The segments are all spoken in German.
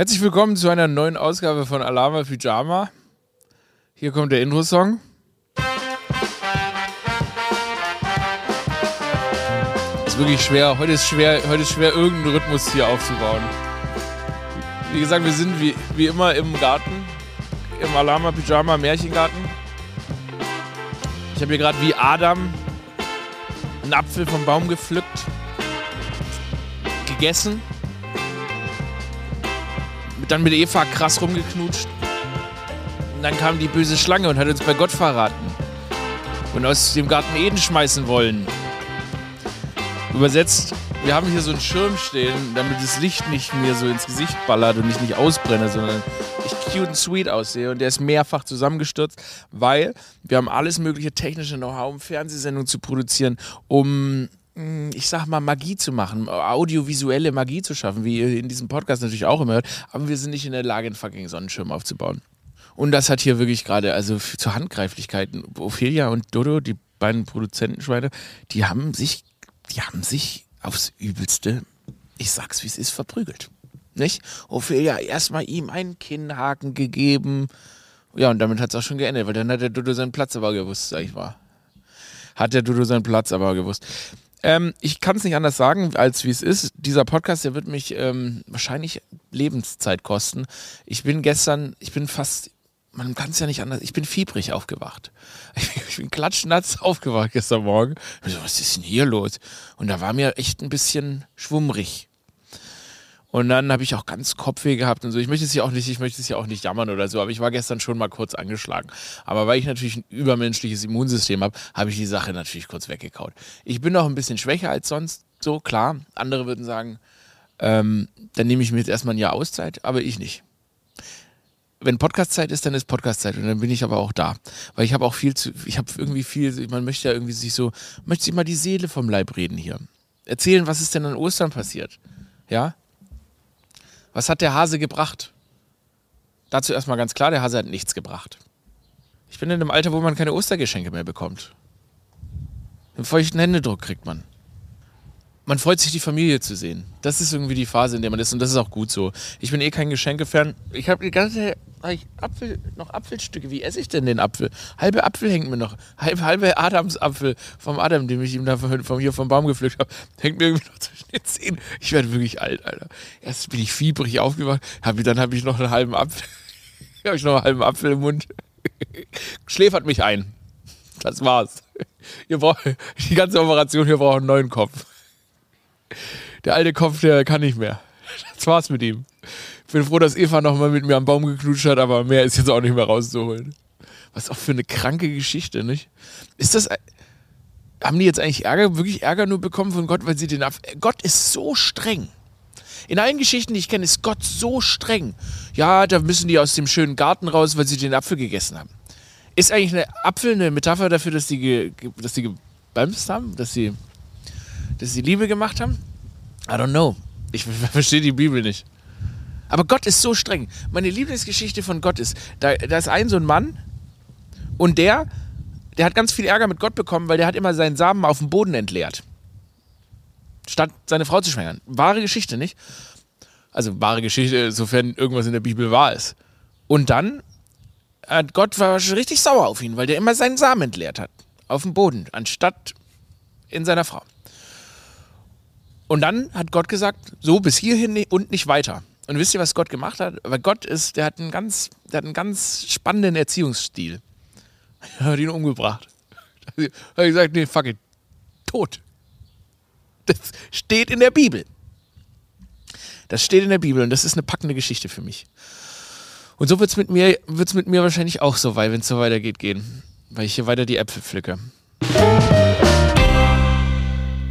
Herzlich willkommen zu einer neuen Ausgabe von Alama Pyjama. Hier kommt der Intro-Song. Ist wirklich schwer. Heute ist schwer, heute ist schwer, irgendeinen Rhythmus hier aufzubauen. Wie gesagt, wir sind wie, wie immer im Garten, im Alama Pyjama Märchengarten. Ich habe hier gerade wie Adam einen Apfel vom Baum gepflückt, gegessen dann mit Eva krass rumgeknutscht. Und dann kam die böse Schlange und hat uns bei Gott verraten. Und aus dem Garten Eden schmeißen wollen. Übersetzt, wir haben hier so einen Schirm stehen, damit das Licht nicht mir so ins Gesicht ballert und ich nicht ausbrenne, sondern ich cute und sweet aussehe. Und der ist mehrfach zusammengestürzt, weil wir haben alles mögliche technische Know-how, um Fernsehsendungen zu produzieren, um ich sag mal, Magie zu machen, audiovisuelle Magie zu schaffen, wie ihr in diesem Podcast natürlich auch immer hört, aber wir sind nicht in der Lage, einen fucking Sonnenschirm aufzubauen. Und das hat hier wirklich gerade, also zur Handgreiflichkeit, Ophelia und Dodo, die beiden Produzentenschweine, die haben sich, die haben sich aufs Übelste, ich sag's wie es ist, verprügelt. Nicht? Ophelia erstmal ihm einen Kinnhaken gegeben. Ja, und damit hat es auch schon geendet, weil dann hat der Dodo seinen Platz aber gewusst, sag ich mal. Hat der Dodo seinen Platz aber gewusst. Ähm, ich kann es nicht anders sagen, als wie es ist. Dieser Podcast, der wird mich ähm, wahrscheinlich Lebenszeit kosten. Ich bin gestern, ich bin fast, man kann es ja nicht anders, ich bin fiebrig aufgewacht. Ich bin klatschnatz aufgewacht gestern Morgen. So, was ist denn hier los? Und da war mir echt ein bisschen schwummrig. Und dann habe ich auch ganz Kopfweh gehabt und so. Ich möchte es ja auch nicht, ich möchte es ja auch nicht jammern oder so, aber ich war gestern schon mal kurz angeschlagen. Aber weil ich natürlich ein übermenschliches Immunsystem habe, habe ich die Sache natürlich kurz weggekaut. Ich bin noch ein bisschen schwächer als sonst, so klar. Andere würden sagen, ähm, dann nehme ich mir jetzt erstmal ein Jahr Auszeit, aber ich nicht. Wenn Podcastzeit ist, dann ist Podcastzeit und dann bin ich aber auch da. Weil ich habe auch viel zu, ich habe irgendwie viel, man möchte ja irgendwie sich so, möchte sich mal die Seele vom Leib reden hier. Erzählen, was ist denn an Ostern passiert. Ja, was hat der Hase gebracht? Dazu erstmal ganz klar, der Hase hat nichts gebracht. Ich bin in einem Alter, wo man keine Ostergeschenke mehr bekommt. Einen feuchten Händedruck kriegt man. Man freut sich, die Familie zu sehen. Das ist irgendwie die Phase, in der man ist und das ist auch gut so. Ich bin eh kein Geschenkefan. Ich habe die ganze ich Apfel, noch Apfelstücke. Wie esse ich denn den Apfel? Halbe Apfel hängt mir noch. Halbe, halbe Adamsapfel vom Adam, den ich ihm da von, hier vom Baum gepflückt habe, hängt mir irgendwie noch zwischen den Zähnen. Ich werde wirklich alt, Alter. Erst bin ich fiebrig aufgewacht, hab, dann habe ich noch einen halben Apfel. habe ich noch einen halben Apfel im Mund. Schläfert mich ein. Das war's. Ihr braucht, die ganze Operation hier braucht einen neuen Kopf. Der alte Kopf, der kann nicht mehr. Das war's mit ihm. Ich bin froh, dass Eva nochmal mit mir am Baum geknutscht hat, aber mehr ist jetzt auch nicht mehr rauszuholen. Was auch für eine kranke Geschichte, nicht? Ist das. Haben die jetzt eigentlich Ärger, wirklich Ärger nur bekommen von Gott, weil sie den Apfel. Gott ist so streng. In allen Geschichten, die ich kenne, ist Gott so streng. Ja, da müssen die aus dem schönen Garten raus, weil sie den Apfel gegessen haben. Ist eigentlich eine Apfel eine Metapher dafür, dass die, ge, dass die gebämst haben? Dass sie, dass sie Liebe gemacht haben? I don't know. Ich verstehe die Bibel nicht. Aber Gott ist so streng. Meine Lieblingsgeschichte von Gott ist, da, da ist ein so ein Mann und der, der hat ganz viel Ärger mit Gott bekommen, weil der hat immer seinen Samen auf dem Boden entleert. Statt seine Frau zu schwängern. Wahre Geschichte, nicht? Also wahre Geschichte, sofern irgendwas in der Bibel wahr ist. Und dann hat Gott war richtig sauer auf ihn, weil der immer seinen Samen entleert hat. Auf dem Boden, anstatt in seiner Frau. Und dann hat Gott gesagt, so bis hierhin und nicht weiter. Und wisst ihr, was Gott gemacht hat? Weil Gott ist, der hat einen ganz, der hat einen ganz spannenden Erziehungsstil. Er hat ihn umgebracht. Er hat gesagt, nee, fuck it. Tot. Das steht in der Bibel. Das steht in der Bibel und das ist eine packende Geschichte für mich. Und so wird es mit, mir, mit mir wahrscheinlich auch so weit, wenn es so weitergeht, gehen. Weil ich hier weiter die Äpfel pflücke.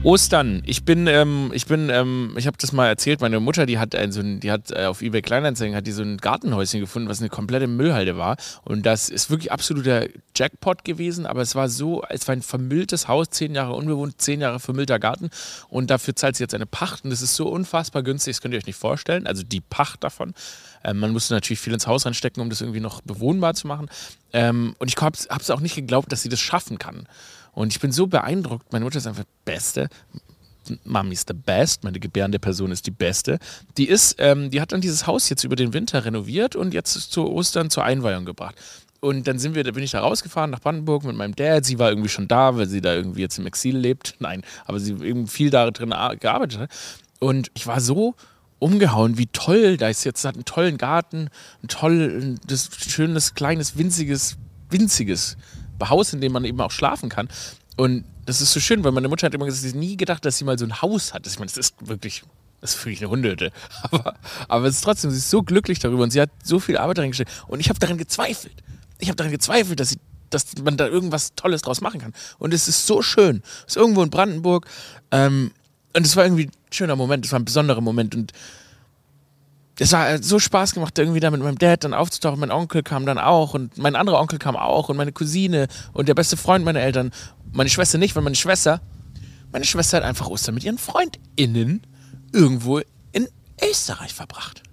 Ostern. Ich bin, ähm, ich bin, ähm, ich habe das mal erzählt. Meine Mutter, die hat ein, so ein, die hat äh, auf eBay Kleinanzeigen hat die so ein Gartenhäuschen gefunden, was eine komplette Müllhalde war. Und das ist wirklich absoluter Jackpot gewesen. Aber es war so, es war ein vermülltes Haus, zehn Jahre unbewohnt, zehn Jahre vermüllter Garten. Und dafür zahlt sie jetzt eine Pacht. Und das ist so unfassbar günstig. Das könnt ihr euch nicht vorstellen. Also die Pacht davon. Ähm, man musste natürlich viel ins Haus reinstecken, um das irgendwie noch bewohnbar zu machen. Ähm, und ich habe es auch nicht geglaubt, dass sie das schaffen kann. Und ich bin so beeindruckt. Meine Mutter ist einfach Beste. Mami ist the best, meine gebärende Person ist die beste. Die ist, ähm, die hat dann dieses Haus jetzt über den Winter renoviert und jetzt zu Ostern zur Einweihung gebracht. Und dann sind wir, da bin ich da rausgefahren nach Brandenburg mit meinem Dad. Sie war irgendwie schon da, weil sie da irgendwie jetzt im Exil lebt. Nein, aber sie irgendwie viel da drin gearbeitet hat. Und ich war so umgehauen, wie toll da ist jetzt. Hat einen tollen Garten, ein tolles, schönes, kleines, winziges, winziges Haus, in dem man eben auch schlafen kann. Und das ist so schön, weil meine Mutter hat immer gesagt, sie hat nie gedacht, dass sie mal so ein Haus hat. Ich meine, das ist wirklich, das ist wirklich eine Hundehütte. Aber, aber es ist trotzdem, sie ist so glücklich darüber und sie hat so viel Arbeit darin gestellt. Und ich habe daran gezweifelt. Ich habe daran gezweifelt, dass, sie, dass man da irgendwas Tolles draus machen kann. Und es ist so schön. Es ist irgendwo in Brandenburg. Ähm, und es war irgendwie ein schöner Moment, es war ein besonderer Moment. Und es war so Spaß gemacht, irgendwie da mit meinem Dad dann aufzutauchen. Mein Onkel kam dann auch und mein anderer Onkel kam auch und meine Cousine und der beste Freund meiner Eltern. Meine Schwester nicht, weil meine Schwester, meine Schwester hat einfach Ostern mit ihren FreundInnen irgendwo in Österreich verbracht.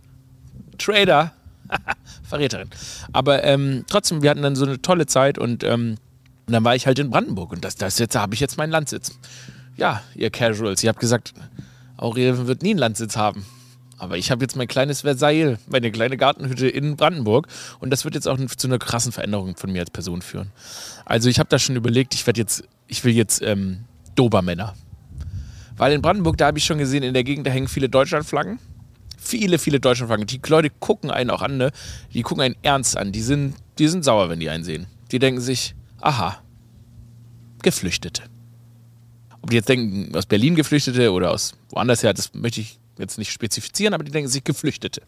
Trader. Verräterin. Aber ähm, trotzdem, wir hatten dann so eine tolle Zeit und, ähm, und dann war ich halt in Brandenburg und das, das jetzt habe ich jetzt meinen Landsitz. Ja, ihr Casuals, ihr habt gesagt, Aurel wird nie einen Landsitz haben. Aber ich habe jetzt mein kleines Versailles, meine kleine Gartenhütte in Brandenburg und das wird jetzt auch zu einer krassen Veränderung von mir als Person führen. Also ich habe da schon überlegt, ich werde jetzt, ich will jetzt ähm, Dobermänner. Weil in Brandenburg, da habe ich schon gesehen, in der Gegend, da hängen viele Deutschlandflaggen. Viele, viele Deutschlandflaggen. Die Leute gucken einen auch an, ne? Die gucken einen ernst an. Die sind, die sind sauer, wenn die einen sehen. Die denken sich, aha, Geflüchtete. Ob die jetzt denken, aus Berlin Geflüchtete oder aus woanders her, das möchte ich jetzt nicht spezifizieren, aber die denken sich Geflüchtete.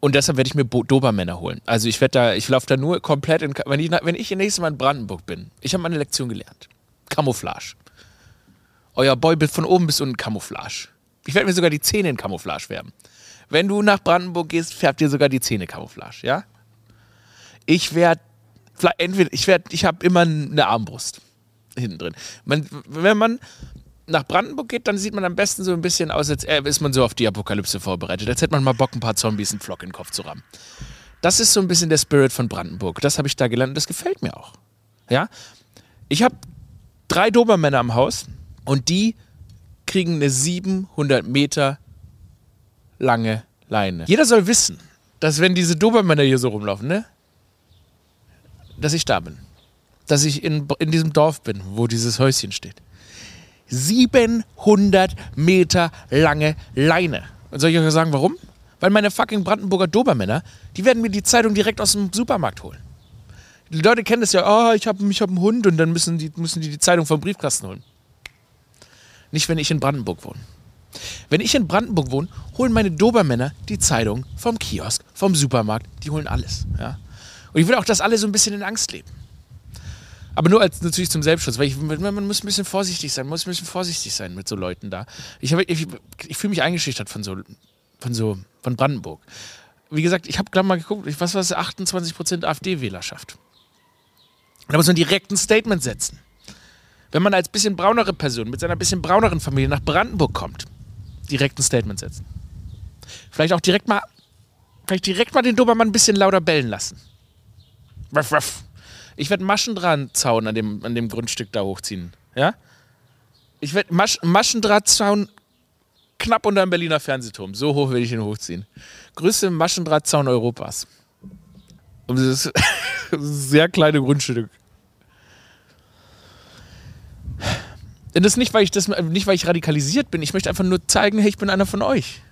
Und deshalb werde ich mir Dobermänner holen. Also ich werde da, ich laufe da nur komplett in, wenn ich, wenn ich nächstes Mal in Brandenburg bin, ich habe meine Lektion gelernt. Camouflage. Euer Boy von oben bis unten Camouflage. Ich werde mir sogar die Zähne in Camouflage färben. Wenn du nach Brandenburg gehst, färbt dir sogar die Zähne Camouflage, ja? Ich werde, entweder, ich werde, ich habe immer eine Armbrust hinten drin. Man, wenn man nach Brandenburg geht, dann sieht man am besten so ein bisschen aus, als ist man so auf die Apokalypse vorbereitet. Als hätte man mal Bock, ein paar Zombies einen Flock in den Kopf zu rammen. Das ist so ein bisschen der Spirit von Brandenburg. Das habe ich da gelernt und das gefällt mir auch. Ja? Ich habe drei Dobermänner am Haus und die kriegen eine 700 Meter lange Leine. Jeder soll wissen, dass wenn diese Dobermänner hier so rumlaufen, ne, dass ich da bin. Dass ich in, in diesem Dorf bin, wo dieses Häuschen steht. 700 Meter lange Leine. Und soll ich euch sagen, warum? Weil meine fucking Brandenburger Dobermänner, die werden mir die Zeitung direkt aus dem Supermarkt holen. Die Leute kennen das ja, oh, ich habe ich hab einen Hund und dann müssen die, müssen die die Zeitung vom Briefkasten holen. Nicht, wenn ich in Brandenburg wohne. Wenn ich in Brandenburg wohne, holen meine Dobermänner die Zeitung vom Kiosk, vom Supermarkt, die holen alles. Ja? Und ich will auch, dass alle so ein bisschen in Angst leben. Aber nur als natürlich zum Selbstschutz, weil ich, man muss ein bisschen vorsichtig sein, man muss ein bisschen vorsichtig sein mit so Leuten da. Ich, ich, ich fühle mich eingeschüchtert von so, von so, von Brandenburg. Wie gesagt, ich habe gerade mal geguckt, was war das, 28% AfD-Wählerschaft. Da muss man direkt ein Statement setzen. Wenn man als bisschen braunere Person mit seiner bisschen brauneren Familie nach Brandenburg kommt, direkt ein Statement setzen. Vielleicht auch direkt mal, vielleicht direkt mal den Dobermann ein bisschen lauter bellen lassen. Ruff, ruff. Ich werde Maschendrahtzaun an dem, an dem Grundstück da hochziehen. Ja? Ich werde Masch, Maschendrahtzaun knapp unter dem Berliner Fernsehturm. So hoch werde ich ihn hochziehen. Größte Maschendrahtzaun Europas. Ist ein sehr kleine Grundstück. Und das nicht, weil ich das nicht, weil ich radikalisiert bin. Ich möchte einfach nur zeigen, hey, ich bin einer von euch.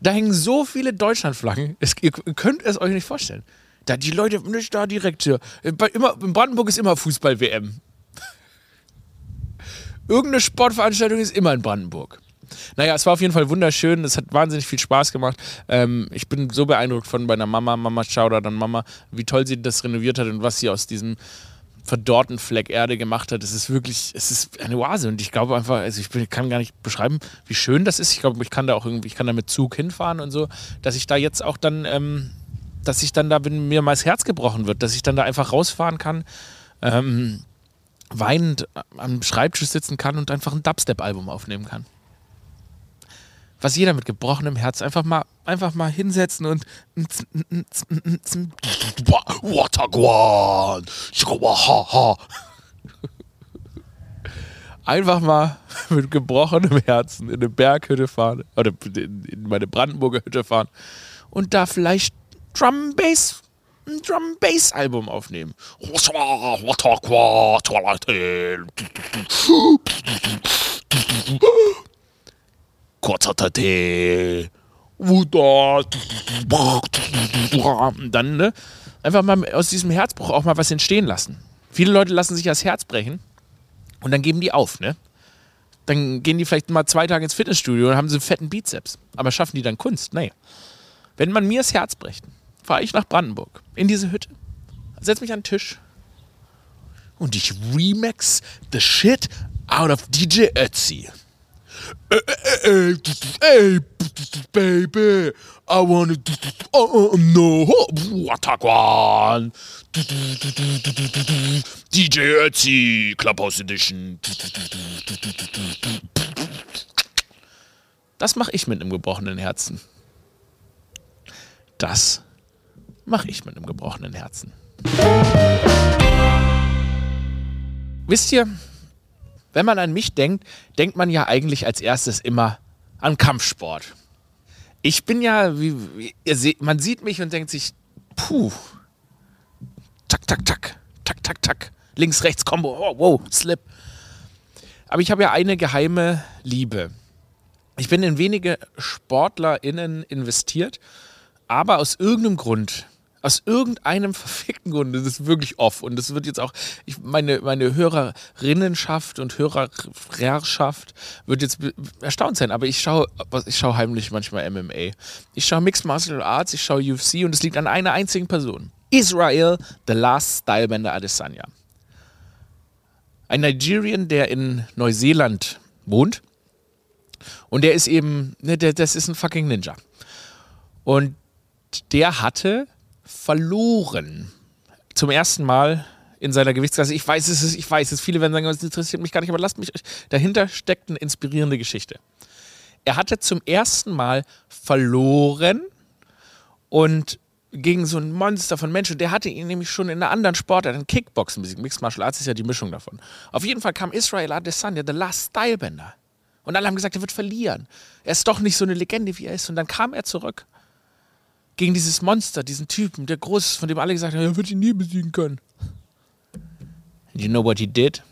Da hängen so viele Deutschlandflaggen. Es, ihr könnt es euch nicht vorstellen. Da die Leute nicht da direkt hier. Immer, in Brandenburg ist immer Fußball-WM. Irgendeine Sportveranstaltung ist immer in Brandenburg. Naja, es war auf jeden Fall wunderschön. Es hat wahnsinnig viel Spaß gemacht. Ähm, ich bin so beeindruckt von meiner Mama. Mama Shoutout an Mama, wie toll sie das renoviert hat und was sie aus diesem verdorrten Fleck Erde gemacht hat. Es ist wirklich, es ist eine Oase und ich glaube einfach, also ich kann gar nicht beschreiben, wie schön das ist. Ich glaube, ich kann da auch irgendwie, ich kann da mit Zug hinfahren und so, dass ich da jetzt auch dann, ähm, dass ich dann da, wenn mir mal das Herz gebrochen wird, dass ich dann da einfach rausfahren kann, ähm, weinend am Schreibtisch sitzen kann und einfach ein Dubstep-Album aufnehmen kann. Was jeder mit gebrochenem Herz einfach mal, einfach mal hinsetzen und einfach mal mit gebrochenem Herzen in eine Berghütte fahren oder in meine Brandenburger Hütte fahren und da vielleicht Drum Bass ein Drum Bass Album aufnehmen. Kurzer. Dann ne, einfach mal aus diesem Herzbruch auch mal was entstehen lassen. Viele Leute lassen sich das Herz brechen und dann geben die auf, ne? Dann gehen die vielleicht mal zwei Tage ins Fitnessstudio und haben so einen fetten Bizeps. Aber schaffen die dann Kunst? Nee. Wenn man mir das Herz bricht, fahre ich nach Brandenburg in diese Hütte, setze mich an den Tisch und ich remix the shit out of DJ Ötzi. Hey, baby, I wanna oh, oh, no attack one. DJ Ötzi, Clubhouse Edition. Das mache ich mit einem gebrochenen Herzen. Das mache ich mit einem gebrochenen Herzen. Wisst ihr, wenn man an mich denkt, denkt man ja eigentlich als erstes immer an Kampfsport. Ich bin ja, wie, wie ihr seht, man sieht mich und denkt sich, puh, tak, tak, tak, tak, tak, tak, links, rechts, Combo, oh, wow, Slip. Aber ich habe ja eine geheime Liebe. Ich bin in wenige SportlerInnen investiert, aber aus irgendeinem Grund aus irgendeinem verfickten Grund, das ist wirklich off und das wird jetzt auch, ich, meine, meine Hörerinnenschaft und Hörerschaft wird jetzt erstaunt sein, aber ich schaue ich schaue heimlich manchmal MMA. Ich schaue Mixed Martial Arts, ich schaue UFC und es liegt an einer einzigen Person. Israel, The Last Stylebender Adesanya. Ein Nigerian, der in Neuseeland wohnt und der ist eben, ne, der, das ist ein fucking Ninja. Und der hatte verloren. Zum ersten Mal in seiner Gewichtsklasse. Ich weiß es, ich weiß es. Viele werden sagen, das interessiert mich gar nicht, aber lasst mich. Dahinter steckt eine inspirierende Geschichte. Er hatte zum ersten Mal verloren und gegen so ein Monster von Menschen. Der hatte ihn nämlich schon in einer anderen Sportart, in Kickboxen besiegt. Mixed Martial Arts ist ja die Mischung davon. Auf jeden Fall kam Israel Adesanya, The Last Stylebender. Und alle haben gesagt, er wird verlieren. Er ist doch nicht so eine Legende, wie er ist. Und dann kam er zurück gegen dieses Monster, diesen Typen, der groß ist, von dem alle gesagt haben, er wird ihn nie besiegen können. And you know what he did?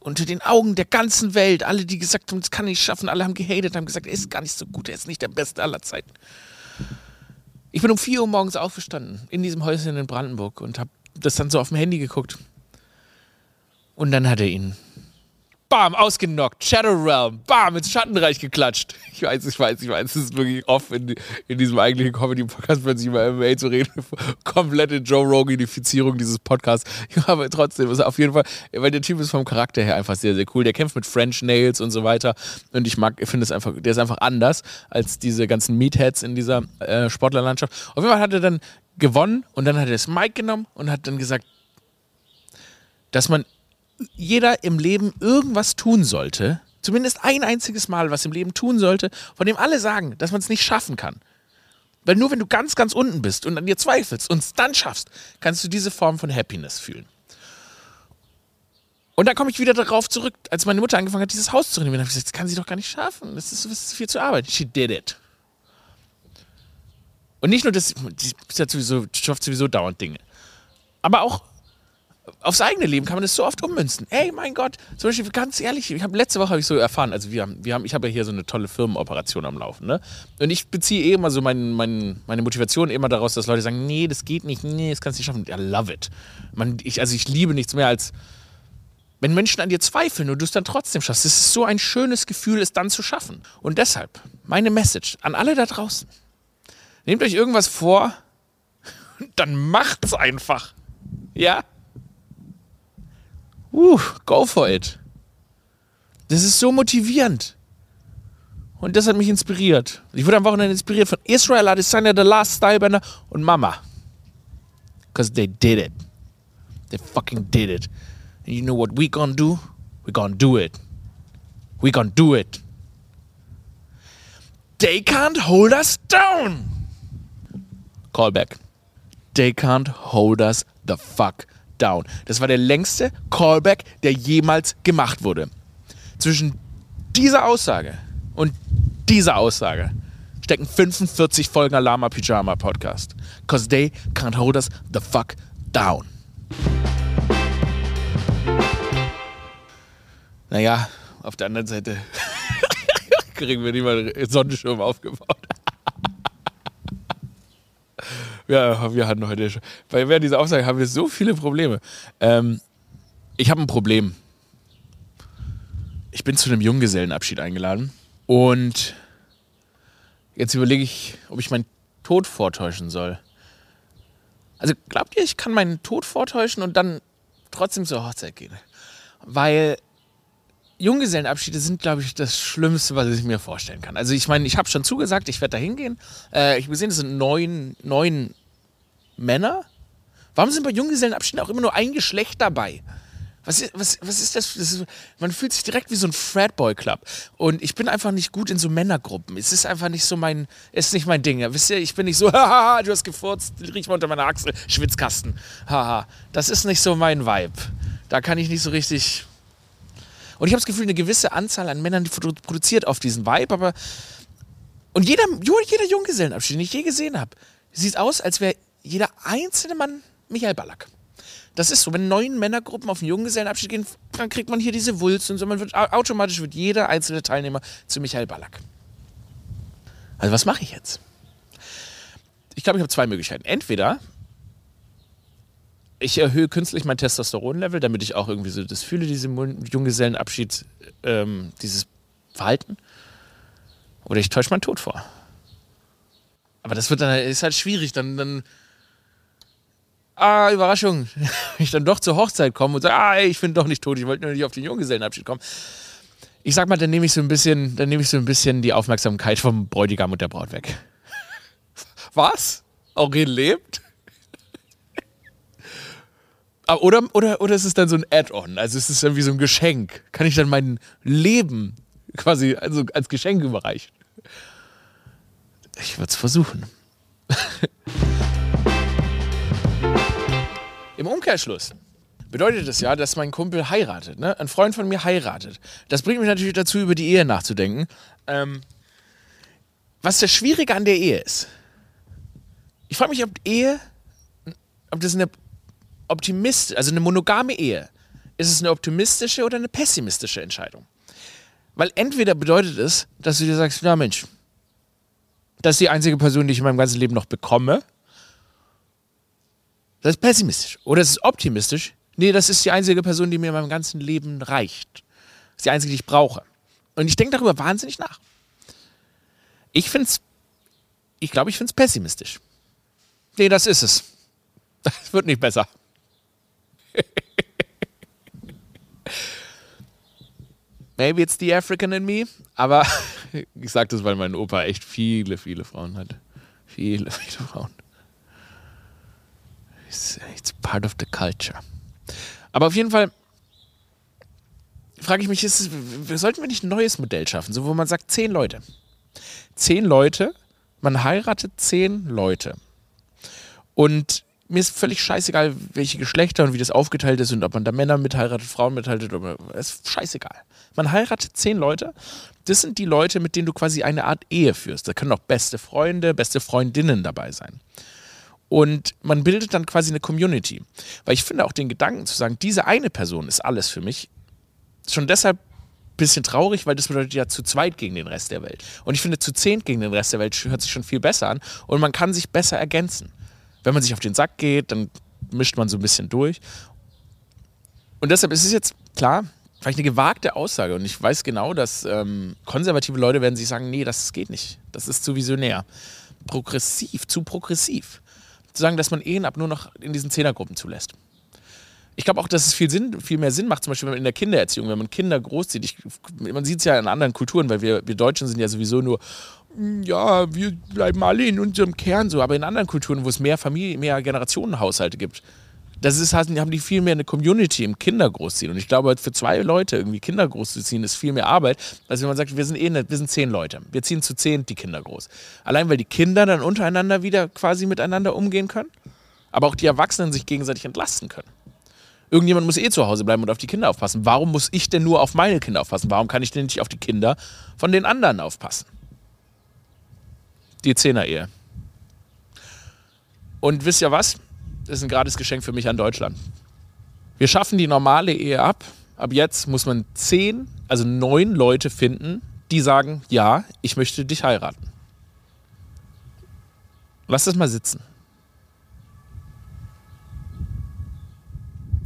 Unter den Augen der ganzen Welt, alle, die gesagt haben, das kann er nicht schaffen, alle haben gehatet, haben gesagt, er ist gar nicht so gut, er ist nicht der Beste aller Zeiten. Ich bin um 4 Uhr morgens aufgestanden, in diesem Häuschen in Brandenburg und habe das dann so auf dem Handy geguckt. Und dann hat er ihn bam, ausgenockt, Shadow Realm, bam, ins Schattenreich geklatscht. Ich weiß, ich weiß, ich weiß, es ist wirklich oft in, in diesem eigentlichen Comedy-Podcast plötzlich über MMA zu reden. Komplette Joe Roganifizierung dieses Podcasts. Aber trotzdem, ist auf jeden Fall, weil der Typ ist vom Charakter her einfach sehr, sehr cool. Der kämpft mit French Nails und so weiter. Und ich mag, ich finde es einfach, der ist einfach anders als diese ganzen Meatheads in dieser äh, Sportlerlandschaft. Auf jeden Fall hat er dann gewonnen und dann hat er das Mic genommen und hat dann gesagt, dass man jeder im Leben irgendwas tun sollte, zumindest ein einziges Mal was im Leben tun sollte, von dem alle sagen, dass man es nicht schaffen kann. Weil nur wenn du ganz, ganz unten bist und an dir zweifelst und es dann schaffst, kannst du diese Form von Happiness fühlen. Und dann komme ich wieder darauf zurück, als meine Mutter angefangen hat, dieses Haus zu renovieren, habe ich gesagt, das kann sie doch gar nicht schaffen. Das ist, das ist viel zu arbeiten. She did it. Und nicht nur das, sie schafft sowieso dauernd Dinge. Aber auch aufs eigene Leben kann man das so oft ummünzen. Ey, mein Gott, zum Beispiel ganz ehrlich, ich habe letzte Woche habe ich so erfahren, also wir haben, wir haben, ich habe ja hier so eine tolle Firmenoperation am Laufen, ne? Und ich beziehe eh immer so mein, mein, meine Motivation immer daraus, dass Leute sagen, nee, das geht nicht, nee, das kannst du nicht schaffen. I love it. Man, ich, also ich liebe nichts mehr als wenn Menschen an dir zweifeln und du es dann trotzdem schaffst. Es ist so ein schönes Gefühl, es dann zu schaffen. Und deshalb meine Message an alle da draußen: Nehmt euch irgendwas vor, dann macht's einfach. Ja? Uh, go for it. Das ist so motivierend. Und das hat mich inspiriert. Ich wurde am Wochenende inspiriert von Israel Adesanya, The Last Stylebender und Mama. Because they did it. They fucking did it. And you know what we gonna do? We gonna do it. We gonna do it. They can't hold us down. Callback. They can't hold us the fuck down. Das war der längste Callback, der jemals gemacht wurde. Zwischen dieser Aussage und dieser Aussage stecken 45 Folgen Alarma Pyjama Podcast. Cause they can't hold us the fuck down. Naja, auf der anderen Seite kriegen wir einen Sonnenschirm aufgebaut. Ja, wir hatten heute schon. Bei während dieser Aussage haben wir so viele Probleme. Ähm, ich habe ein Problem. Ich bin zu einem Junggesellenabschied eingeladen und jetzt überlege ich, ob ich meinen Tod vortäuschen soll. Also glaubt ihr, ich kann meinen Tod vortäuschen und dann trotzdem zur Hochzeit gehen? Weil Junggesellenabschiede sind, glaube ich, das Schlimmste, was ich mir vorstellen kann. Also ich meine, ich habe schon zugesagt, ich werde da hingehen. Äh, ich habe gesehen, es sind neun, neun Männer. Warum sind bei Junggesellenabschieden auch immer nur ein Geschlecht dabei? Was ist, was, was ist das? das ist, man fühlt sich direkt wie so ein Fratboy-Club. Und ich bin einfach nicht gut in so Männergruppen. Es ist einfach nicht so mein, es ist nicht mein Ding. Wisst ihr, ich bin nicht so, haha, du hast gefurzt, riech mal unter meiner Achsel, Schwitzkasten. Haha, das ist nicht so mein Vibe. Da kann ich nicht so richtig und ich habe das Gefühl, eine gewisse Anzahl an Männern produziert auf diesen Vibe, aber. Und jeder, jeder Junggesellenabschied, den ich je gesehen habe, sieht aus, als wäre jeder einzelne Mann Michael Ballack. Das ist so, wenn neun Männergruppen auf einen Junggesellenabschied gehen, dann kriegt man hier diese Wulst und so. Man wird, automatisch wird jeder einzelne Teilnehmer zu Michael Ballack. Also was mache ich jetzt? Ich glaube, ich habe zwei Möglichkeiten. Entweder ich erhöhe künstlich mein Testosteronlevel, damit ich auch irgendwie so das fühle, diese Junggesellenabschied, ähm, dieses Verhalten. Oder ich täusche meinen Tod vor. Aber das wird dann ist halt schwierig, dann, dann ah, Überraschung, ich dann doch zur Hochzeit komme und sage, ah, ich bin doch nicht tot, ich wollte nur nicht auf den Junggesellenabschied kommen. Ich sag mal, dann nehme ich so ein bisschen, dann nehme ich so ein bisschen die Aufmerksamkeit vom Bräutigam und der Braut weg. Was? Aurel lebt? Ah, oder, oder, oder ist es dann so ein Add-on? Also ist es dann wie so ein Geschenk? Kann ich dann mein Leben quasi also als Geschenk überreichen? Ich würde es versuchen. Im Umkehrschluss bedeutet das ja, dass mein Kumpel heiratet. Ne? Ein Freund von mir heiratet. Das bringt mich natürlich dazu, über die Ehe nachzudenken. Ähm, was das Schwierige an der Ehe ist. Ich frage mich, ob Ehe, ob das eine optimistisch, also eine monogame Ehe, ist es eine optimistische oder eine pessimistische Entscheidung? Weil entweder bedeutet es, dass du dir sagst, na Mensch, das ist die einzige Person, die ich in meinem ganzen Leben noch bekomme. Das ist pessimistisch. Oder es ist optimistisch. Nee, das ist die einzige Person, die mir in meinem ganzen Leben reicht. Das ist die einzige, die ich brauche. Und ich denke darüber wahnsinnig nach. Ich finde es, ich glaube, ich finde es pessimistisch. Nee, das ist es. Das wird nicht besser. Maybe it's the African in me, aber ich sage das, weil mein Opa echt viele, viele Frauen hat. Viele, viele Frauen. It's, it's part of the culture. Aber auf jeden Fall frage ich mich, ist, sollten wir nicht ein neues Modell schaffen, so wo man sagt, zehn Leute. Zehn Leute, man heiratet zehn Leute. Und mir ist völlig scheißegal, welche Geschlechter und wie das aufgeteilt ist und ob man da Männer mitheiratet, Frauen mitheiratet, es ist scheißegal. Man heiratet zehn Leute. Das sind die Leute, mit denen du quasi eine Art Ehe führst. Da können auch beste Freunde, beste Freundinnen dabei sein. Und man bildet dann quasi eine Community. Weil ich finde auch den Gedanken zu sagen, diese eine Person ist alles für mich, schon deshalb ein bisschen traurig, weil das bedeutet ja zu zweit gegen den Rest der Welt. Und ich finde, zu zehn gegen den Rest der Welt hört sich schon viel besser an und man kann sich besser ergänzen wenn man sich auf den Sack geht, dann mischt man so ein bisschen durch. Und deshalb ist es jetzt klar, vielleicht eine gewagte Aussage. Und ich weiß genau, dass ähm, konservative Leute werden sich sagen, nee, das geht nicht. Das ist zu visionär. Progressiv, zu progressiv. Zu sagen, dass man Ehen ab nur noch in diesen Zehnergruppen zulässt. Ich glaube auch, dass es viel, Sinn, viel mehr Sinn macht, zum Beispiel in der Kindererziehung, wenn man Kinder großzieht. Ich, man sieht es ja in anderen Kulturen, weil wir, wir Deutschen sind ja sowieso nur ja, wir bleiben alle in unserem Kern so, aber in anderen Kulturen, wo es mehr Familie, mehr Generationenhaushalte gibt, das ist, haben die viel mehr eine Community im Kinder großziehen. Und ich glaube, für zwei Leute irgendwie Kinder großzuziehen, ist viel mehr Arbeit, als wenn man sagt, wir sind eh nicht, wir sind zehn Leute. Wir ziehen zu zehn die Kinder groß. Allein weil die Kinder dann untereinander wieder quasi miteinander umgehen können, aber auch die Erwachsenen sich gegenseitig entlasten können. Irgendjemand muss eh zu Hause bleiben und auf die Kinder aufpassen. Warum muss ich denn nur auf meine Kinder aufpassen? Warum kann ich denn nicht auf die Kinder von den anderen aufpassen? Die Zehner-Ehe. Und wisst ihr was? Ist ein gratis Geschenk für mich an Deutschland. Wir schaffen die normale Ehe ab. Ab jetzt muss man zehn, also neun Leute finden, die sagen, ja, ich möchte dich heiraten. Lass das mal sitzen.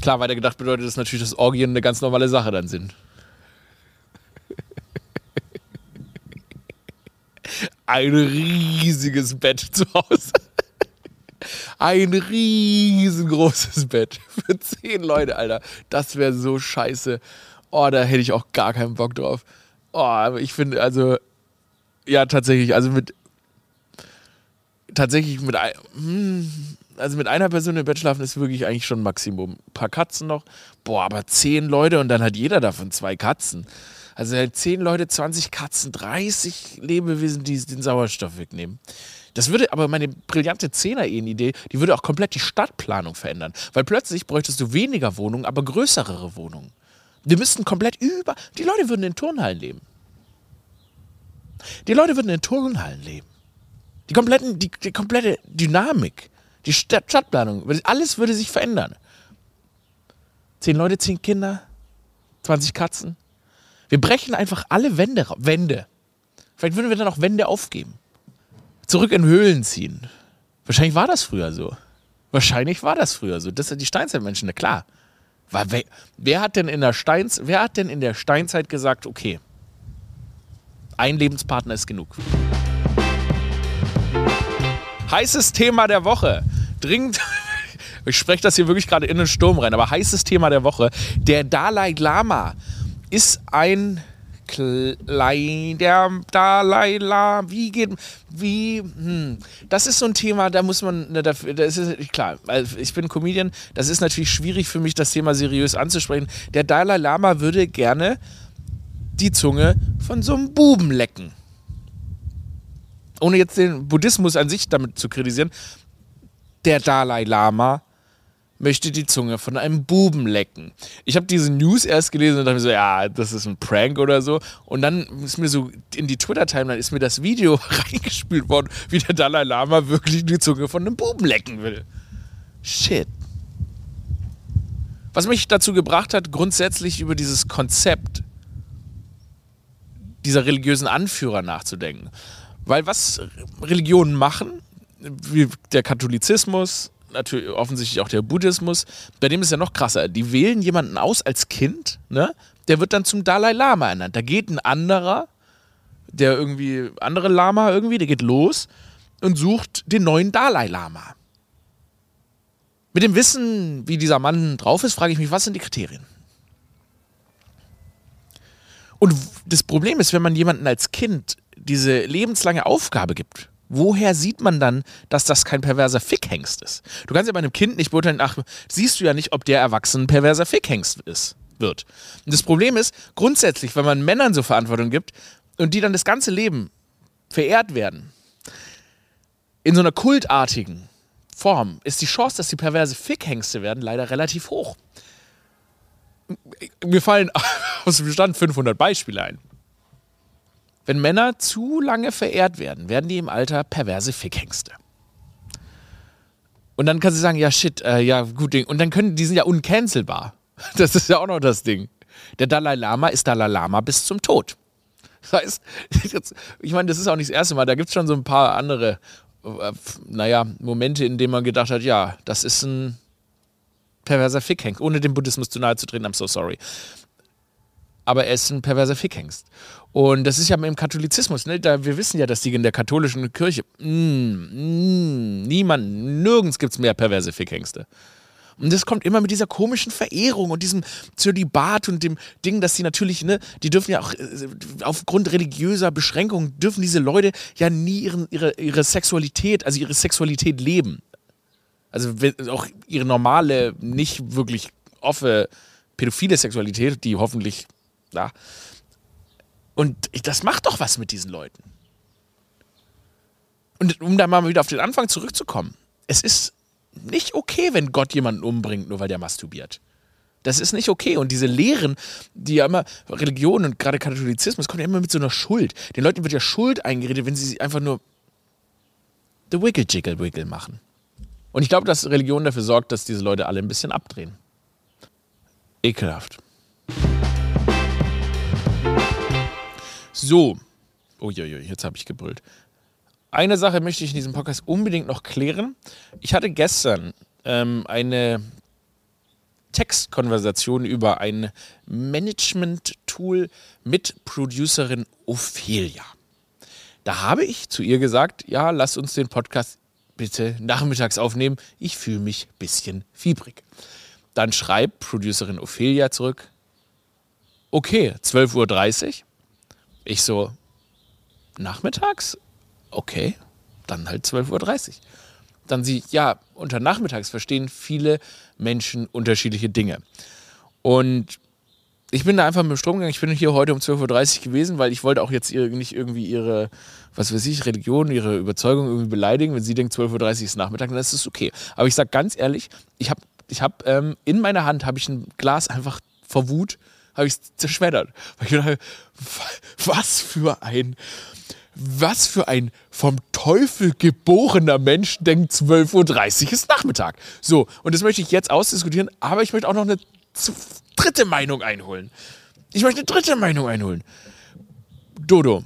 Klar, weitergedacht bedeutet das natürlich, dass Orgien eine ganz normale Sache dann sind. Ein riesiges Bett zu Hause. Ein riesengroßes Bett für zehn Leute, Alter. Das wäre so scheiße. Oh, da hätte ich auch gar keinen Bock drauf. Oh, aber ich finde, also, ja, tatsächlich, also mit, tatsächlich mit, hm, also mit einer Person im Bett schlafen ist wirklich eigentlich schon Maximum. Ein paar Katzen noch. Boah, aber zehn Leute und dann hat jeder davon zwei Katzen. Also halt zehn Leute, 20 Katzen, 30 Lebewesen, die den Sauerstoff wegnehmen. Das würde aber meine brillante Zehner-Ehen-Idee, die würde auch komplett die Stadtplanung verändern. Weil plötzlich bräuchtest du weniger Wohnungen, aber größere Wohnungen. Wir müssten komplett über. Die Leute würden in Turnhallen leben. Die Leute würden in Turnhallen leben. Die, kompletten, die, die komplette Dynamik, die Stadt, Stadtplanung, alles würde sich verändern. Zehn Leute, zehn Kinder, 20 Katzen. Wir brechen einfach alle Wände. Wände. Vielleicht würden wir dann auch Wände aufgeben. Zurück in Höhlen ziehen. Wahrscheinlich war das früher so. Wahrscheinlich war das früher so. Das sind die Steinzeitmenschen, na klar. Wer, wer, hat denn in der Steins, wer hat denn in der Steinzeit gesagt, okay, ein Lebenspartner ist genug? Heißes Thema der Woche. Dringend. Ich spreche das hier wirklich gerade in den Sturm rein, aber heißes Thema der Woche. Der Dalai Lama ist ein Klei, der Dalai Lama, wie geht, wie, hm, das ist so ein Thema, da muss man, ne, das ist klar, ich bin Comedian, das ist natürlich schwierig für mich, das Thema seriös anzusprechen. Der Dalai Lama würde gerne die Zunge von so einem Buben lecken ohne jetzt den Buddhismus an sich damit zu kritisieren, der Dalai Lama möchte die Zunge von einem Buben lecken. Ich habe diese News erst gelesen und dachte mir so, ja, das ist ein Prank oder so. Und dann ist mir so in die Twitter-Timeline ist mir das Video reingespielt worden, wie der Dalai Lama wirklich die Zunge von einem Buben lecken will. Shit. Was mich dazu gebracht hat, grundsätzlich über dieses Konzept dieser religiösen Anführer nachzudenken. Weil was Religionen machen, wie der Katholizismus, natürlich offensichtlich auch der Buddhismus, bei dem ist ja noch krasser. Die wählen jemanden aus als Kind, ne? Der wird dann zum Dalai Lama ernannt. Da geht ein anderer, der irgendwie, andere Lama irgendwie, der geht los und sucht den neuen Dalai Lama. Mit dem Wissen, wie dieser Mann drauf ist, frage ich mich, was sind die Kriterien? Und das Problem ist, wenn man jemanden als Kind diese lebenslange Aufgabe gibt, woher sieht man dann, dass das kein perverser Fickhengst ist? Du kannst ja bei einem Kind nicht beurteilen, ach, siehst du ja nicht, ob der Erwachsene ein perverser Fickhengst ist, wird. Und das Problem ist, grundsätzlich, wenn man Männern so Verantwortung gibt und die dann das ganze Leben verehrt werden, in so einer kultartigen Form, ist die Chance, dass sie perverse Fickhengste werden, leider relativ hoch. Mir fallen aus dem Bestand 500 Beispiele ein. Wenn Männer zu lange verehrt werden, werden die im Alter perverse Fickhengste. Und dann kann sie sagen, ja shit, äh, ja gut Ding. Und dann können die sind ja uncancelbar. Das ist ja auch noch das Ding. Der Dalai Lama ist Dalai Lama bis zum Tod. Das heißt, jetzt, ich meine, das ist auch nicht das erste Mal. Da gibt es schon so ein paar andere, äh, naja, Momente, in denen man gedacht hat, ja, das ist ein perverser Fickhengst, ohne dem Buddhismus zu nahe zu treten, I'm so sorry aber er ist ein perverser Fickhengst. Und das ist ja im Katholizismus, ne? da, wir wissen ja, dass die in der katholischen Kirche, mm, mm, niemand, nirgends gibt es mehr perverse Fickhengste. Und das kommt immer mit dieser komischen Verehrung und diesem Zölibat und dem Ding, dass sie natürlich, ne, die dürfen ja auch äh, aufgrund religiöser Beschränkungen, dürfen diese Leute ja nie ihren, ihre, ihre Sexualität, also ihre Sexualität leben. Also auch ihre normale, nicht wirklich offene pädophile Sexualität, die hoffentlich ja. Und das macht doch was mit diesen Leuten. Und um da mal wieder auf den Anfang zurückzukommen, es ist nicht okay, wenn Gott jemanden umbringt, nur weil der masturbiert. Das ist nicht okay. Und diese Lehren, die ja immer, Religion und gerade Katholizismus, kommt ja immer mit so einer Schuld. Den Leuten wird ja Schuld eingeredet, wenn sie einfach nur the wiggle jiggle wiggle machen. Und ich glaube, dass Religion dafür sorgt, dass diese Leute alle ein bisschen abdrehen. Ekelhaft. So. Uiuiui, jetzt habe ich gebrüllt. Eine Sache möchte ich in diesem Podcast unbedingt noch klären. Ich hatte gestern ähm, eine Textkonversation über ein Management-Tool mit Producerin Ophelia. Da habe ich zu ihr gesagt, ja, lass uns den Podcast bitte nachmittags aufnehmen. Ich fühle mich ein bisschen fiebrig. Dann schreibt Producerin Ophelia zurück, okay, 12.30 Uhr. Ich so, nachmittags? Okay, dann halt 12.30 Uhr. Dann sie, ja, unter nachmittags verstehen viele Menschen unterschiedliche Dinge. Und ich bin da einfach mit dem Strom gegangen. Ich bin hier heute um 12.30 Uhr gewesen, weil ich wollte auch jetzt ihr, nicht irgendwie ihre, was weiß ich, Religion, ihre Überzeugung irgendwie beleidigen. Wenn sie denkt, 12.30 Uhr ist Nachmittag, dann ist es okay. Aber ich sage ganz ehrlich, ich habe ich hab, ähm, in meiner Hand habe ich ein Glas einfach vor Wut, habe ich zerschmettert. Weil ich dachte, was für ein, was für ein vom Teufel geborener Mensch denkt 12.30 Uhr ist Nachmittag. So, und das möchte ich jetzt ausdiskutieren, aber ich möchte auch noch eine dritte Meinung einholen. Ich möchte eine dritte Meinung einholen. Dodo,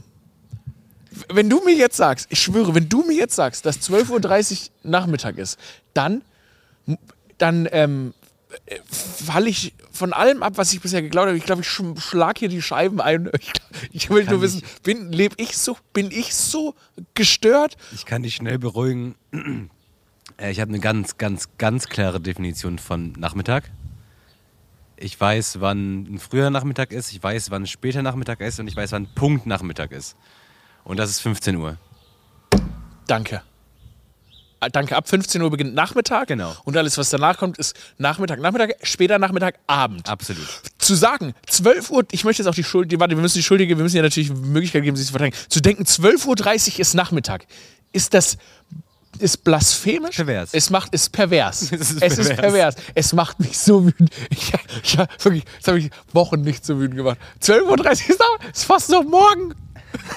wenn du mir jetzt sagst, ich schwöre, wenn du mir jetzt sagst, dass 12.30 Uhr Nachmittag ist, dann, dann ähm, falle ich von allem ab, was ich bisher geglaubt habe. Ich glaube, ich schlage hier die Scheiben ein. Ich, ich will nur wissen, bin, leb ich so, bin ich so gestört? Ich kann dich schnell beruhigen. Äh, ich habe eine ganz, ganz, ganz klare Definition von Nachmittag. Ich weiß, wann ein früher Nachmittag ist, ich weiß, wann ein später Nachmittag ist und ich weiß, wann Punkt Nachmittag ist. Und das ist 15 Uhr. Danke. Ah, danke, ab 15 Uhr beginnt Nachmittag. Genau. Und alles, was danach kommt, ist Nachmittag, Nachmittag, später Nachmittag, Abend. Absolut. Zu sagen, 12 Uhr, ich möchte jetzt auch die Schuld, warte, wir müssen die Schuldige, wir müssen ja natürlich die Möglichkeit geben, sich zu verteidigen. Zu denken, 12.30 Uhr ist Nachmittag. Ist das ist blasphemisch. Pervers. Es macht ist pervers. Es ist es pervers. ist pervers. Es macht mich so wütend. Ich, ich, wirklich, das habe ich Wochen nicht so wütend gemacht. 12.30 Uhr ist, fast noch morgen.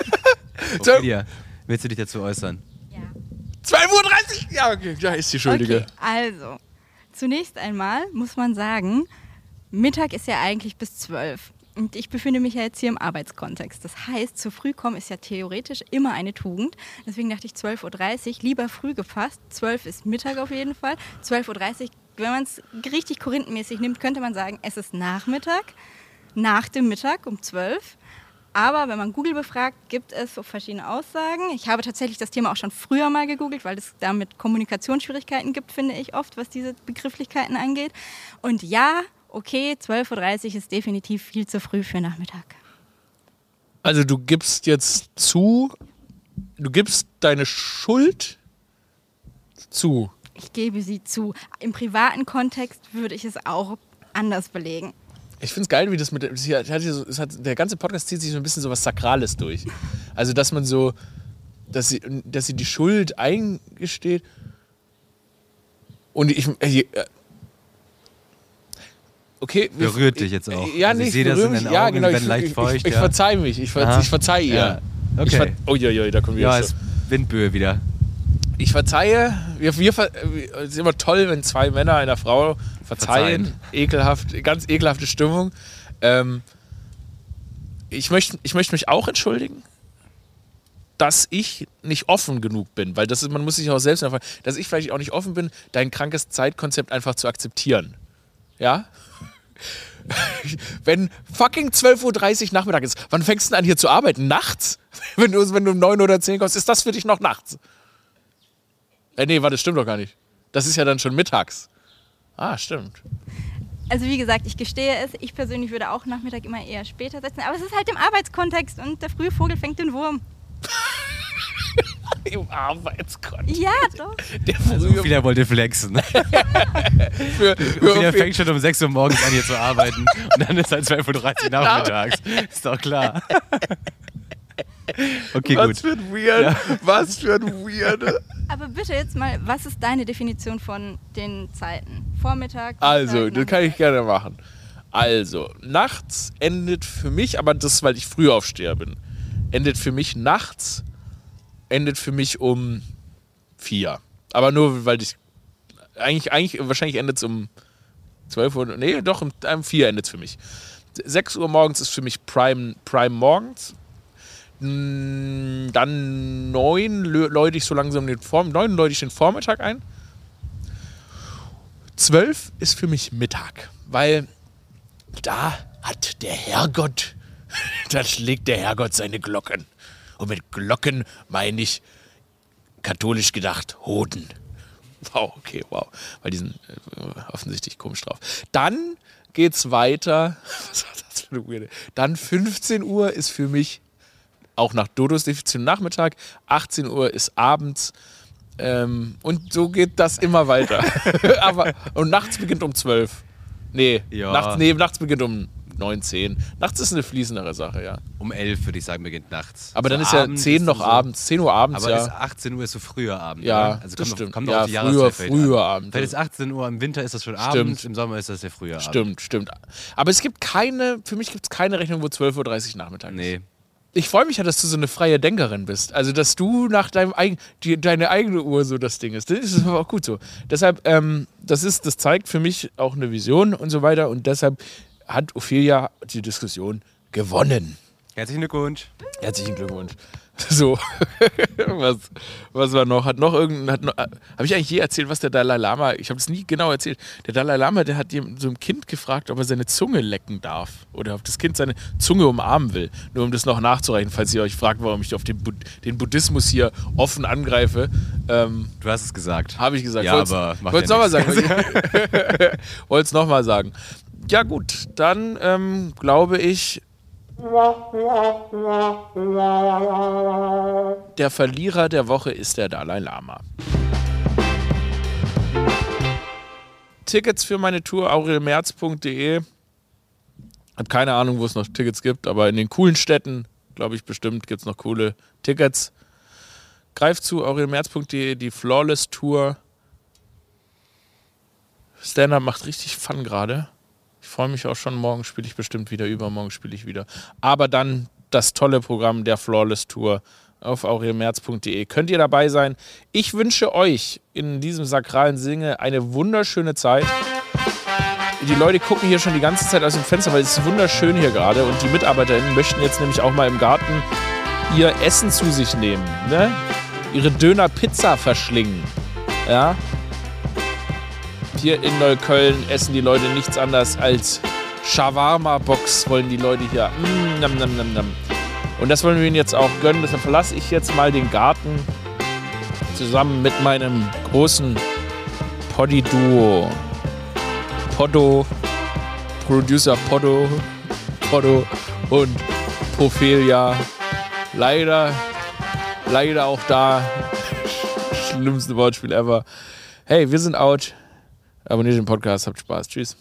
Ophelia, willst du dich dazu äußern? Ja. 12.30 Uhr? Ja, okay, da ist die Schuldige. Okay, also, zunächst einmal muss man sagen, Mittag ist ja eigentlich bis 12. Und ich befinde mich ja jetzt hier im Arbeitskontext. Das heißt, zu früh kommen ist ja theoretisch immer eine Tugend. Deswegen dachte ich 12.30 Uhr, lieber früh gefasst. 12 ist Mittag auf jeden Fall. 12.30 Uhr, wenn man es richtig korinthenmäßig nimmt, könnte man sagen, es ist Nachmittag. Nach dem Mittag um 12 aber wenn man Google befragt, gibt es so verschiedene Aussagen. Ich habe tatsächlich das Thema auch schon früher mal gegoogelt, weil es damit Kommunikationsschwierigkeiten gibt, finde ich oft, was diese Begrifflichkeiten angeht. Und ja, okay, 12.30 Uhr ist definitiv viel zu früh für Nachmittag. Also du gibst jetzt zu, du gibst deine Schuld zu. Ich gebe sie zu. Im privaten Kontext würde ich es auch anders belegen. Ich finde es geil, wie das mit. Das hat es hat, der ganze Podcast zieht sich so ein bisschen so was Sakrales durch. Also, dass man so. Dass sie, dass sie die Schuld eingesteht. Und ich. Äh, okay. wir- Berührt dich jetzt auch. Ja, Also ich nicht. sehe das in Ja, Augen, genau. Ich, leicht ich, feucht, ich, ich ja. verzeih mich. Ich, ver, ich verzeih ihr. Ja. Ich ver Okay. Uiuiui, da kommen wir Ja, jetzt. ist Windböe wieder. Ich verzeihe. Wir, wir, es ist immer toll, wenn zwei Männer einer Frau verzeihen. Verzeihen. Ekelhaft, ganz ekelhafte Stimmung. Ähm, ich möchte ich möchte mich auch entschuldigen, dass ich nicht offen genug bin, weil das ist, man muss sich auch selbst erfahren, dass ich vielleicht auch nicht offen bin, dein krankes Zeitkonzept einfach zu akzeptieren. Ja? Wenn fucking 12.30 Uhr Nachmittag ist, wann fängst du denn an hier zu arbeiten? Nachts? Wenn du, wenn du um 9 oder 10 kommst, ist das für dich noch nachts? Äh, nee, warte, das stimmt doch gar nicht. Das ist ja dann schon mittags. Ah, stimmt. Also wie gesagt, ich gestehe es, ich persönlich würde auch Nachmittag immer eher später setzen, aber es ist halt im Arbeitskontext und der frühe Vogel fängt den Wurm. Im Arbeitskontext. Ja, doch. Der Also frühe Ophelia wollte flexen. für, für, fängt schon um 6 Uhr morgens an hier zu arbeiten und dann ist halt 12.30 Uhr nachmittags. Ist doch klar. Okay, Was gut. für ein Weird, was für ein Weird. Aber bitte jetzt mal, was ist deine Definition von den Zeiten? Vormittag? Also, Mittag, das kann ich gerne machen. Also, nachts endet für mich, aber das, ist, weil ich früh aufsteher bin, endet für mich nachts, endet für mich um vier. Aber nur, weil ich, eigentlich, eigentlich wahrscheinlich endet es um 12 Uhr, nee, doch, um, um 4 endet es für mich. 6 Uhr morgens ist für mich Prime, Prime morgens. Mm, Dann 9 läute ich so langsam den, Vorm 9 läute ich den Vormittag ein. 12 ist für mich Mittag, weil da hat der Herrgott, da schlägt der Herrgott seine Glocken. Und mit Glocken meine ich katholisch gedacht Hoden. Wow, okay, wow. Weil die sind äh, offensichtlich komisch drauf. Dann geht's weiter. Was war das für eine Weirde? Dann 15 Uhr ist für mich auch nach Dodos Definition Nachmittag. 18 Uhr ist abends. Ähm, und so geht das immer weiter. Aber, und nachts beginnt um 12. Nee, Ja. nachts, nee, nachts beginnt um 9, 10. Nachts ist eine fließendere Sache, ja. Um 11 würde ich sagen, beginnt nachts. Aber dann So ist ja abends 10 ist noch so- abends, 10 Uhr abends, Aber ja. ist 18 Uhr ist so früher Abend. Ja, oder? also das kommt stimmt. Auf, kommt Ja, auf die früher- früher an. Abend. Vielleicht ist 18 Uhr im Winter ist das schon Stimmt. Abend, im Sommer ist das der frühe Abend. Stimmt, stimmt. Aber es gibt keine, für mich gibt es keine Rechnung, wo 12.30 Uhr Nachmittag ist. Nee. Ich freue mich ja, dass du so eine freie Denkerin bist. Also, dass du nach deinem eigen, die, deine eigene Uhr so das Ding ist. Das ist aber auch gut so. Deshalb, ähm, das ist, das zeigt für mich auch eine Vision und so weiter. Und deshalb hat Ophelia die Diskussion gewonnen. Herzlichen Glückwunsch. Herzlichen Glückwunsch. So, was, was war noch? Hat noch irgendein, hat noch, habe ich eigentlich je erzählt, was der Dalai Lama, ich habe es nie genau erzählt. Der Dalai Lama, der hat dem- so einem Kind gefragt, ob er seine Zunge lecken darf oder ob das Kind seine Zunge umarmen will. Nur um das noch nachzureichen, falls ihr euch fragt, warum ich auf den, Bud den Buddhismus hier offen angreife. Ähm, Du hast es gesagt. habe ich gesagt. Ja, Wollt's- aber macht Wollt's ja nochmal sagen. Wollte es nochmal sagen. Ja gut, dann ähm, glaube ich, der Verlierer der Woche ist der Dalai Lama. Tickets für meine Tour aurelmerz.de. Hab keine Ahnung, wo es noch Tickets gibt, aber in den coolen Städten, glaube ich, bestimmt gibt es noch coole Tickets. Greift zu aurelmerz.de, die Flawless Tour. Stand-up macht richtig Fun gerade. Ich freue mich auch schon. Morgen spiele ich bestimmt wieder, übermorgen spiele ich wieder. Aber dann das tolle Programm der Flawless Tour auf aurelmerz.de. Könnt ihr dabei sein? Ich wünsche euch in diesem sakralen Singe eine wunderschöne Zeit. Die Leute gucken hier schon die ganze Zeit aus dem Fenster, weil es ist wunderschön hier gerade. Und die MitarbeiterInnen möchten jetzt nämlich auch mal im Garten ihr Essen zu sich nehmen. Ne? Ihre Döner-Pizza verschlingen. Ja? Hier in Neukölln essen die Leute nichts anderes als Shawarma-Box, wollen die Leute hier. Mm, nam, nam, nam, nam. Und das wollen wir ihnen jetzt auch gönnen. Deshalb verlasse ich jetzt mal den Garten zusammen mit meinem großen Poddy-Duo. Poddo, Producer Poddo, Poddo und Ophelia. Leider, leider auch da. Schlimmste Wortspiel ever. Hey, wir sind out. Abonniert den Podcast, habt Spaß. Tschüss.